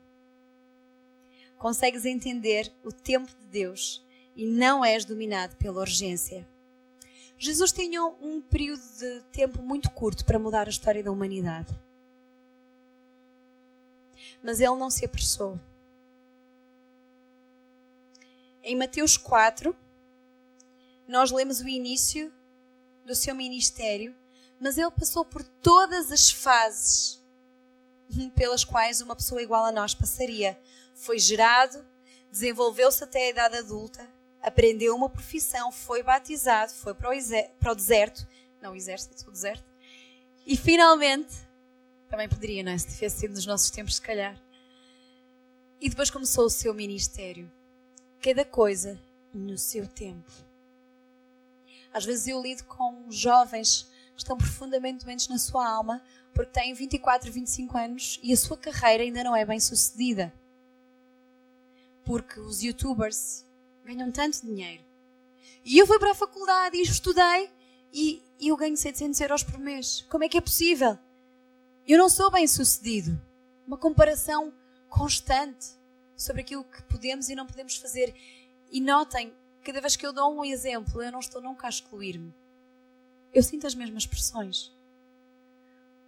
Consegues entender o tempo de Deus e não és dominado pela urgência. Jesus tinha um período de tempo muito curto para mudar a história da humanidade. Mas ele não se apressou. Em Mateus 4, nós lemos o início do seu ministério mas ele passou por todas as fases pelas quais uma pessoa igual a nós passaria. Foi gerado, desenvolveu-se até a idade adulta, aprendeu uma profissão, foi batizado, foi para o, deserto, não o exército, o deserto, e finalmente, também poderia, não é? Se tivesse sido nos nossos tempos, se calhar. E depois começou o seu ministério. Cada coisa no seu tempo. Às vezes eu lido com jovens que estão profundamente doentes na sua alma porque têm 24, 25 anos e a sua carreira ainda não é bem sucedida. Porque os youtubers ganham tanto dinheiro. E eu fui para a faculdade e estudei e, eu ganho 700 euros por mês. Como é que é possível? Eu não sou bem sucedido. Uma comparação constante sobre aquilo que podemos e não podemos fazer. E notem, cada vez que eu dou um exemplo, eu não estou nunca a excluir-me eu sinto as mesmas pressões.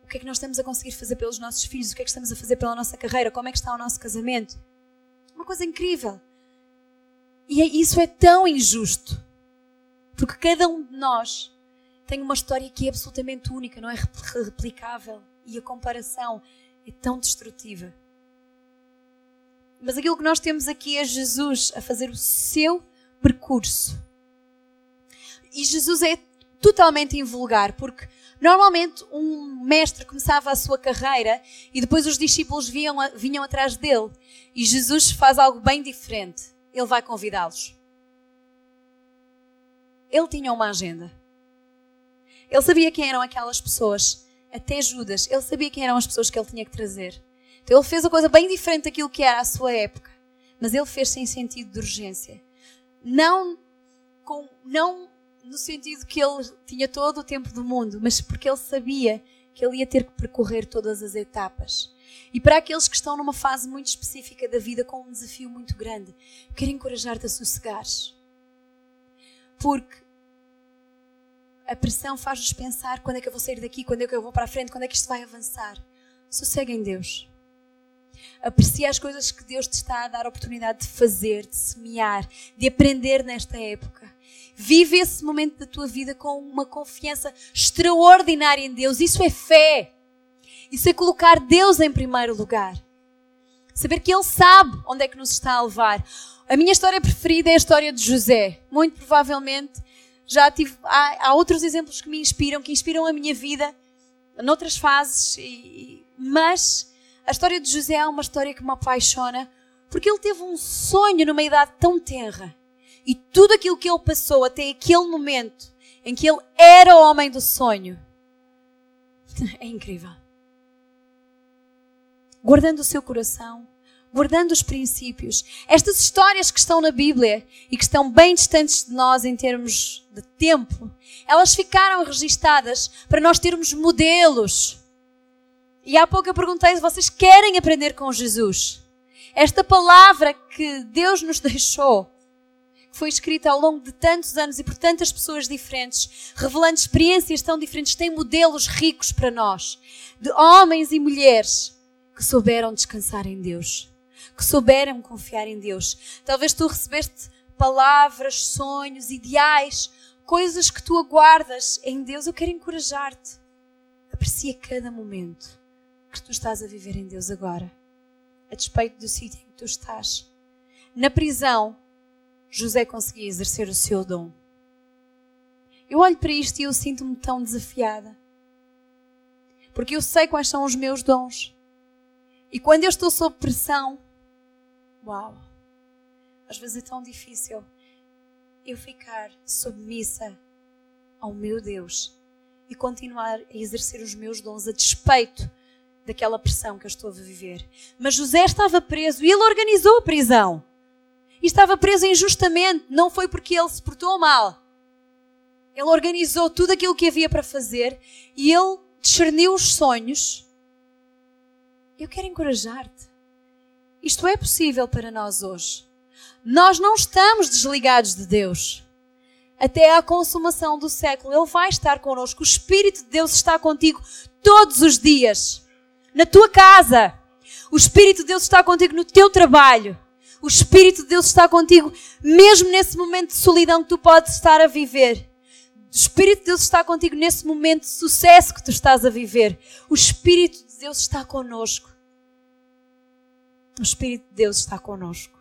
O que é que nós estamos a conseguir fazer pelos nossos filhos? O que é que estamos a fazer pela nossa carreira? Como é que está o nosso casamento? Uma coisa incrível. E é, isso é tão injusto. Porque cada um de nós tem uma história que é absolutamente única, não é replicável. E a comparação é tão destrutiva. Mas aquilo que nós temos aqui é Jesus a fazer o seu percurso. E Jesus é totalmente invulgar, porque normalmente um mestre começava a sua carreira e depois os discípulos vinham, vinham atrás dele. E Jesus faz algo bem diferente. Ele vai convidá-los. Ele tinha uma agenda. Ele sabia quem eram aquelas pessoas, até Judas. Ele sabia quem eram as pessoas que ele tinha que trazer. Então ele fez a coisa bem diferente daquilo que era a sua época. Mas ele fez sem sentido de urgência. Não, com, não no sentido que ele tinha todo o tempo do mundo, mas porque ele sabia que ele ia ter que percorrer todas as etapas. E para aqueles que estão numa fase muito específica da vida com um desafio muito grande, quero encorajar-te a sossegares. Porque a pressão faz-nos pensar quando é que eu vou sair daqui, quando é que eu vou para a frente, quando é que isto vai avançar. Sossegue em Deus. Aprecia as coisas que Deus te está a dar a oportunidade de fazer, de semear, de aprender nesta época. Vive esse momento da tua vida com uma confiança extraordinária em Deus. Isso é fé. Isso é colocar Deus em primeiro lugar. Saber que Ele sabe onde é que nos está a levar. A minha história preferida é a história de José. Muito provavelmente já tive. Há, há outros exemplos que me inspiram, que inspiram a minha vida noutras fases, e, mas a história de José é uma história que me apaixona porque ele teve um sonho numa idade tão tenra. E tudo aquilo que ele passou até aquele momento em que ele era o homem do sonho é incrível. Guardando o seu coração, guardando os princípios. Estas histórias que estão na Bíblia e que estão bem distantes de nós em termos de tempo, elas ficaram registadas para nós termos modelos e há pouco eu perguntei se vocês querem aprender com Jesus. Esta palavra que Deus nos deixou, que foi escrita ao longo de tantos anos e por tantas pessoas diferentes, revelando experiências tão diferentes, tem modelos ricos para nós, de homens e mulheres que souberam descansar em Deus, que souberam confiar em Deus. Talvez tu recebeste palavras, sonhos, ideais, coisas que tu aguardas em Deus. Eu quero encorajar-te. Aprecia cada momento que tu estás a viver em Deus agora, a despeito do sítio em que tu estás. Na prisão, José conseguia exercer o seu dom. Eu olho para isto e eu sinto-me tão desafiada. Porque eu sei quais são os meus dons. E quando eu estou sob pressão, uau, às vezes é tão difícil eu ficar submissa ao meu Deus e continuar a exercer os meus dons a despeito daquela pressão que eu estou a viver. Mas José estava preso e ele organizou a prisão. E estava preso injustamente, não foi porque ele se portou mal. Ele organizou tudo aquilo que havia para fazer e ele discerniu os sonhos. Eu quero encorajar-te. Isto é possível para nós hoje. Nós não estamos desligados de Deus. Até à consumação do século, Ele vai estar connosco. O Espírito de Deus está contigo todos os dias na tua casa. O Espírito de Deus está contigo no teu trabalho. O Espírito de Deus está contigo mesmo nesse momento de solidão que tu podes estar a viver. O Espírito de Deus está contigo nesse momento de sucesso que tu estás a viver. O Espírito de Deus está conosco. O Espírito de Deus está conosco.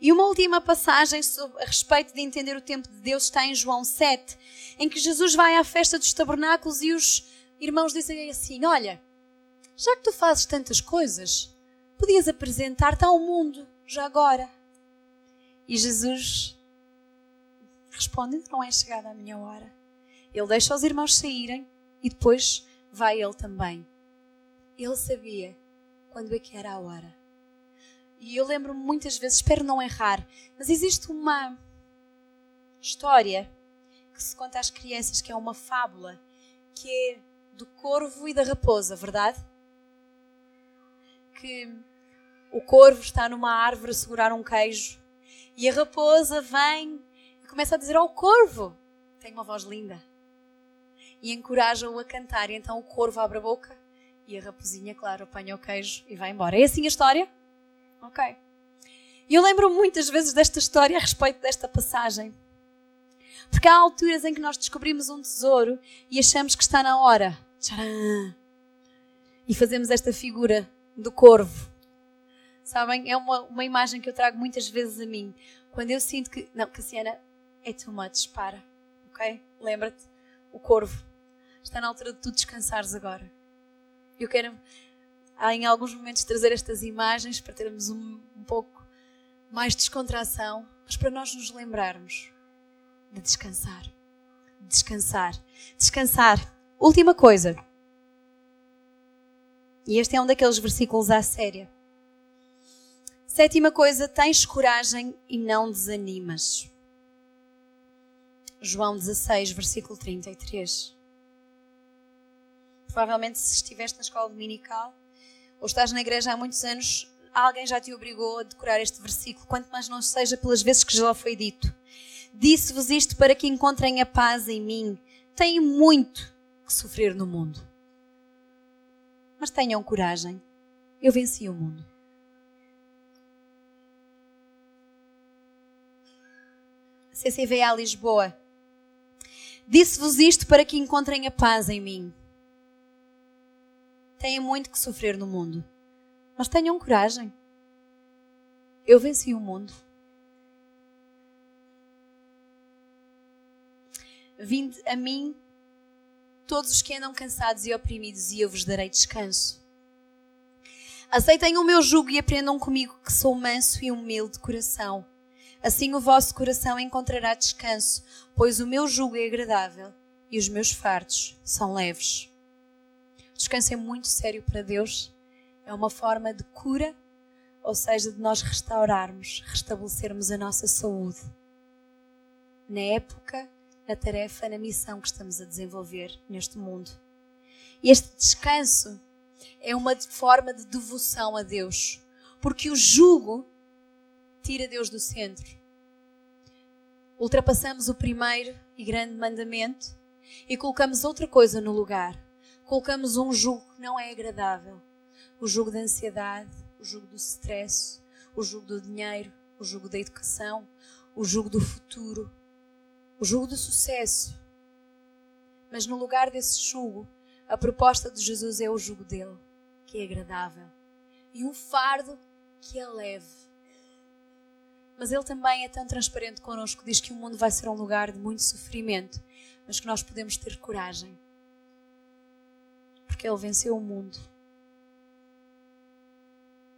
E uma última passagem sobre, a respeito de entender o tempo de Deus está em João 7, em que Jesus vai à festa dos tabernáculos e os irmãos dizem assim: Olha, já que tu fazes tantas coisas, podias apresentar-te ao mundo já agora. E Jesus responde: Não é chegada a minha hora. Ele deixa os irmãos saírem e depois vai ele também. Ele sabia quando é que era a hora. E eu lembro-me muitas vezes, espero não errar, mas existe uma história que se conta às crianças que é uma fábula que é do corvo e da raposa, verdade? Que o corvo está numa árvore a segurar um queijo e a raposa vem e começa a dizer ao corvo: tem uma voz linda. E encoraja-o a cantar. E então o corvo abre a boca e a raposinha, claro, apanha o queijo e vai embora. É assim a história? Ok. E eu lembro muitas vezes desta história a respeito desta passagem. Porque há alturas em que nós descobrimos um tesouro e achamos que está na hora. Tcharam! E fazemos esta figura do corvo. Sabem? É uma, uma imagem que eu trago muitas vezes a mim. Quando eu sinto que. Não, Cassiana, é too much, para. Ok? Lembra-te? O corvo. Está na altura de tu descansares agora. Eu quero, em alguns momentos, trazer estas imagens para termos um, um pouco mais descontração, mas para nós nos lembrarmos de descansar. Descansar. Descansar. Última coisa. E este é um daqueles versículos à séria. Sétima coisa, tens coragem e não desanimas. João 16, versículo 33. Provavelmente, se estiveste na escola dominical ou estás na igreja há muitos anos, alguém já te obrigou a decorar este versículo, quanto mais não seja pelas vezes que já foi dito. Disse-vos isto para que encontrem a paz em mim. Têm muito que sofrer no mundo. Mas tenham coragem. Eu venci o mundo. CCVA Lisboa. Disse-vos isto para que encontrem a paz em mim. Têm muito que sofrer no mundo. Mas tenham coragem. Eu venci o mundo. Vinde a mim todos os que andam cansados e oprimidos, e eu vos darei descanso. Aceitem o meu jugo e aprendam comigo, que sou manso e humilde de coração. Assim o vosso coração encontrará descanso, pois o meu jugo é agradável e os meus fardos são leves. Descanso é muito sério para Deus. É uma forma de cura, ou seja, de nós restaurarmos, restabelecermos a nossa saúde. Na época na tarefa, na missão que estamos a desenvolver neste mundo. Este descanso é uma forma de devoção a Deus, porque o jugo tira Deus do centro. Ultrapassamos o primeiro e grande mandamento e colocamos outra coisa no lugar. Colocamos um jugo que não é agradável. O jugo da ansiedade, o jugo do stress, o jugo do dinheiro, o jugo da educação, o jugo do futuro, o jugo do sucesso. Mas no lugar desse jugo, a proposta de Jesus é o jugo dele, que é agradável, e um fardo que é leve. Mas ele também é tão transparente connosco, diz que o mundo vai ser um lugar de muito sofrimento, mas que nós podemos ter coragem. Porque ele venceu o mundo.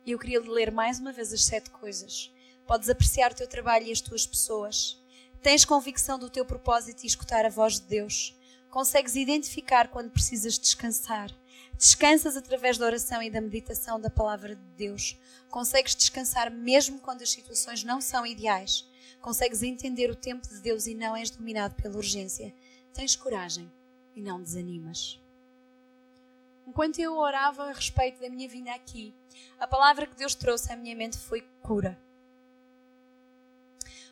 E eu queria ler mais uma vez as sete coisas. Podes apreciar o teu trabalho e as tuas pessoas Tens convicção do teu propósito e escutar a voz de Deus. Consegues identificar quando precisas descansar. Descansas através da oração e da meditação da palavra de Deus. Consegues descansar mesmo quando as situações não são ideais. Consegues entender o tempo de Deus e não és dominado pela urgência. Tens coragem e não desanimas. Enquanto eu orava a respeito da minha vinda aqui, a palavra que Deus trouxe à minha mente foi cura.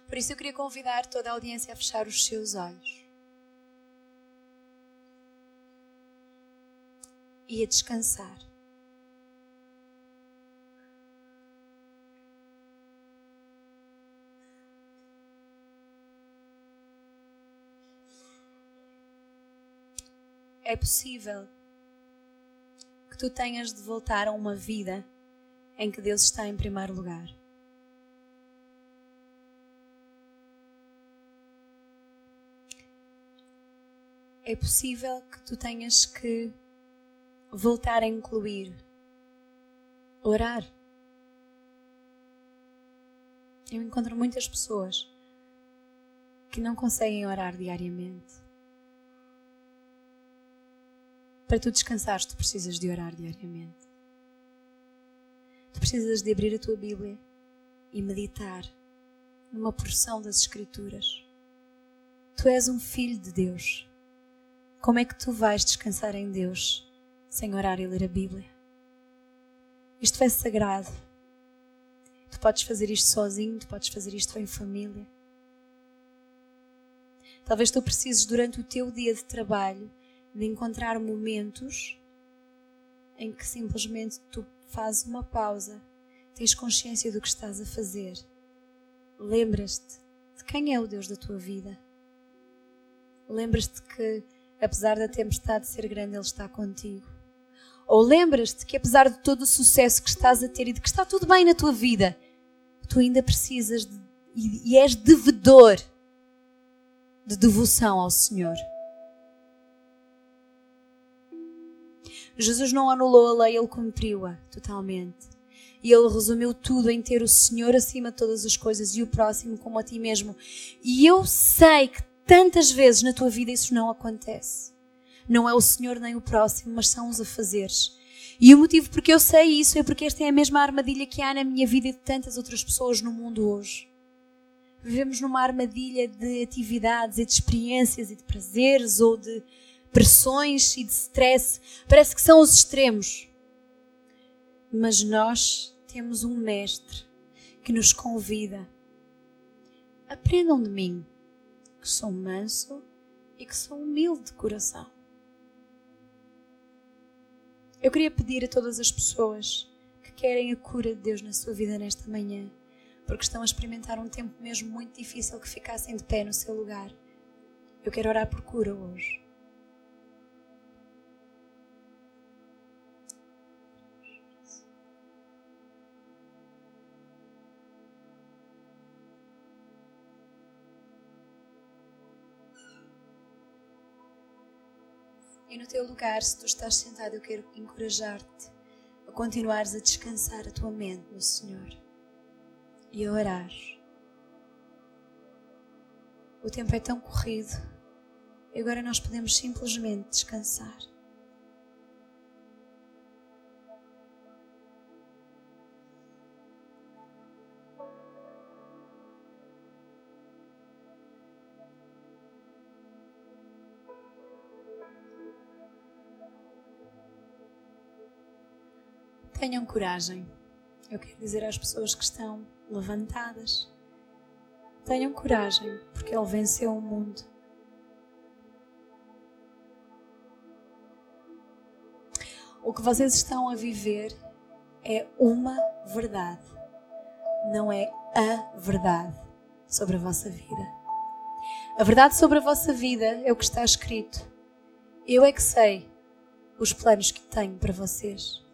Por isso eu queria convidar toda a audiência a fechar os seus olhos. E a descansar. É possível tu tenhas de voltar a uma vida em que Deus está em primeiro lugar. é possível que tu tenhas que voltar a incluir orar. Eu encontro muitas pessoas que não conseguem orar diariamente. Para tu descansares, tu precisas de orar diariamente. Tu precisas de abrir a tua Bíblia e meditar numa porção das Escrituras. Tu és um filho de Deus. Como é que tu vais descansar em Deus sem orar e ler a Bíblia? Isto é sagrado. Tu podes fazer isto sozinho, tu podes fazer isto em família. Talvez tu precises, durante o teu dia de trabalho, de encontrar momentos em que simplesmente tu fazes uma pausa, tens consciência do que estás a fazer lembras-te de quem é o Deus da tua vida. Lembras-te que, apesar da tempestade ser grande, Ele está contigo. Ou lembras-te que, apesar de todo o sucesso que estás a ter e de que está tudo bem na tua vida, tu ainda precisas de, e, és devedor de devoção ao Senhor. Jesus não anulou a lei, ele cumpriu-a totalmente. E ele resumiu tudo em ter o Senhor acima de todas as coisas e o próximo como a ti mesmo. E eu sei que tantas vezes na tua vida isso não acontece. Não é o Senhor nem o próximo, mas são os afazeres. E o motivo porque eu sei isso é porque esta é a mesma armadilha que há na minha vida e de tantas outras pessoas no mundo hoje. Vivemos numa armadilha de atividades e de experiências e de prazeres ou de pressões e de stress. Parece que são os extremos. Mas nós temos um mestre que nos convida. Aprendam de mim, que sou manso e que sou humilde de coração. Eu queria pedir a todas as pessoas que querem a cura de Deus na sua vida nesta manhã, porque estão a experimentar um tempo mesmo muito difícil, que ficassem de pé no seu lugar. Eu quero orar por cura hoje. Teu lugar, se tu estás sentado, eu quero encorajar-te a continuares a descansar a tua mente no Senhor e a orar. O tempo é tão corrido e agora nós podemos simplesmente descansar. Tenham coragem. Eu quero dizer às pessoas que estão levantadas: tenham coragem, porque Ele venceu o mundo. O que vocês estão a viver é uma verdade, não é a verdade sobre a vossa vida. A verdade sobre a vossa vida é o que está escrito. Eu é que sei os planos que tenho para vocês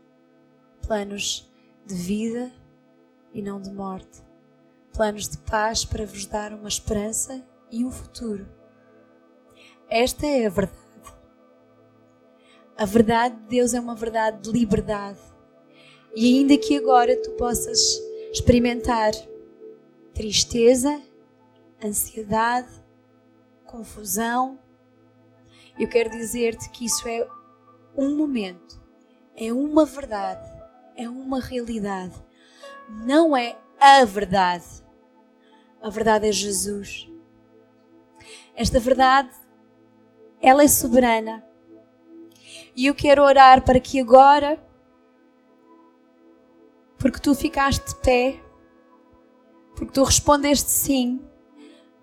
planos de vida e não de morte, planos de paz para vos dar uma esperança e um futuro. Esta é a verdade. A verdade de Deus é uma verdade de liberdade. E ainda que agora tu possas experimentar tristeza, ansiedade, confusão, eu quero dizer-te que isso é um momento, é uma verdade é uma realidade. Não é a verdade. A verdade é Jesus. Esta verdade, ela é soberana. E eu quero orar para que agora, porque tu ficaste de pé, porque tu respondeste sim,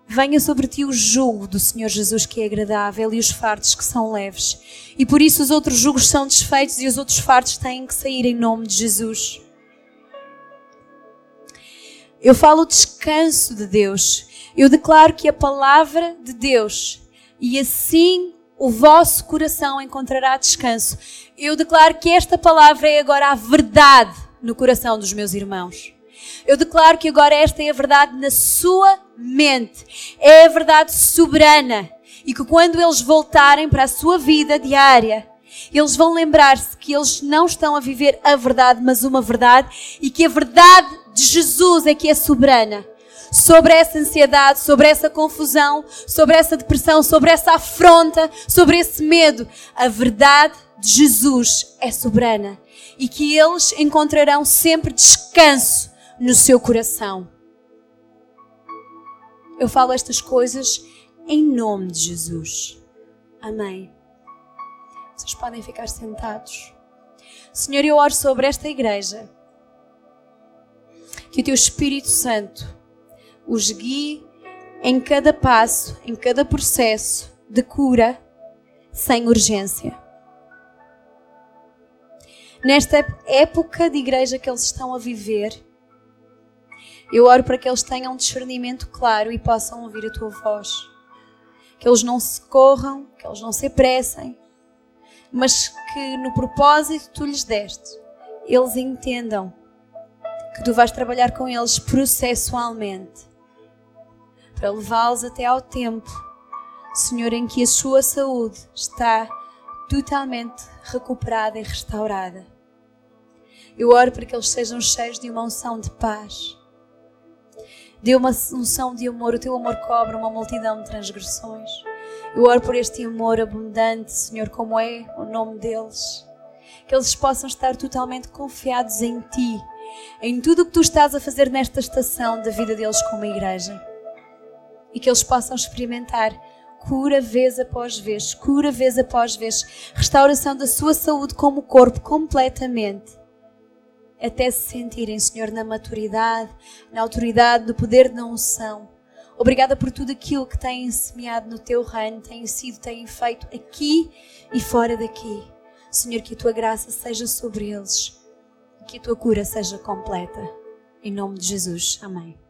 venha sobre ti o jugo do Senhor Jesus que é agradável e os fardos que são leves. E por isso os outros jugos são desfeitos e os outros fardos têm que sair em nome de Jesus. Eu falo o descanso de Deus. Eu declaro que a palavra de Deus e assim o vosso coração encontrará descanso. Eu declaro que esta palavra é agora a verdade no coração dos meus irmãos. Eu declaro que agora esta é a verdade na sua mente. É a verdade soberana. E que quando eles voltarem para a sua vida diária, eles vão lembrar-se que eles não estão a viver a verdade, mas uma verdade, e que a verdade de Jesus é que é soberana. Sobre essa ansiedade, sobre essa confusão, sobre essa depressão, sobre essa afronta, sobre esse medo. A verdade de Jesus é soberana. E que eles encontrarão sempre descanso no seu coração. Eu falo estas coisas em nome de Jesus. Amém. Vocês podem ficar sentados. Senhor, eu oro sobre esta igreja. Que o teu Espírito Santo os guie em cada passo, em cada processo de cura, sem urgência. Nesta época de igreja que eles estão a viver, Eu oro para que eles tenham discernimento claro e possam ouvir a tua voz. Que eles não se corram, que eles não se apressem, mas que no propósito que tu lhes deste, eles entendam que tu vais trabalhar com eles processualmente para levá-los até ao tempo, Senhor, em que a sua saúde está totalmente recuperada e restaurada. Eu oro para que eles sejam cheios de uma unção de paz Dê uma unção de amor. O teu amor cobre uma multidão de transgressões. Eu oro por este amor abundante, Senhor, como é o nome deles. Que eles possam estar totalmente confiados em Ti, em tudo o que Tu estás a fazer nesta estação da vida deles como igreja. E que eles possam experimentar cura vez após vez, cura vez após vez, restauração da sua saúde como corpo completamente até se sentirem, Senhor, na maturidade, na autoridade, no poder da unção. Obrigada por tudo aquilo que têm semeado no teu reino, têm sido, têm feito aqui e fora daqui. Senhor, que a tua graça seja sobre eles, que a tua cura seja completa. Em nome de Jesus. Amém.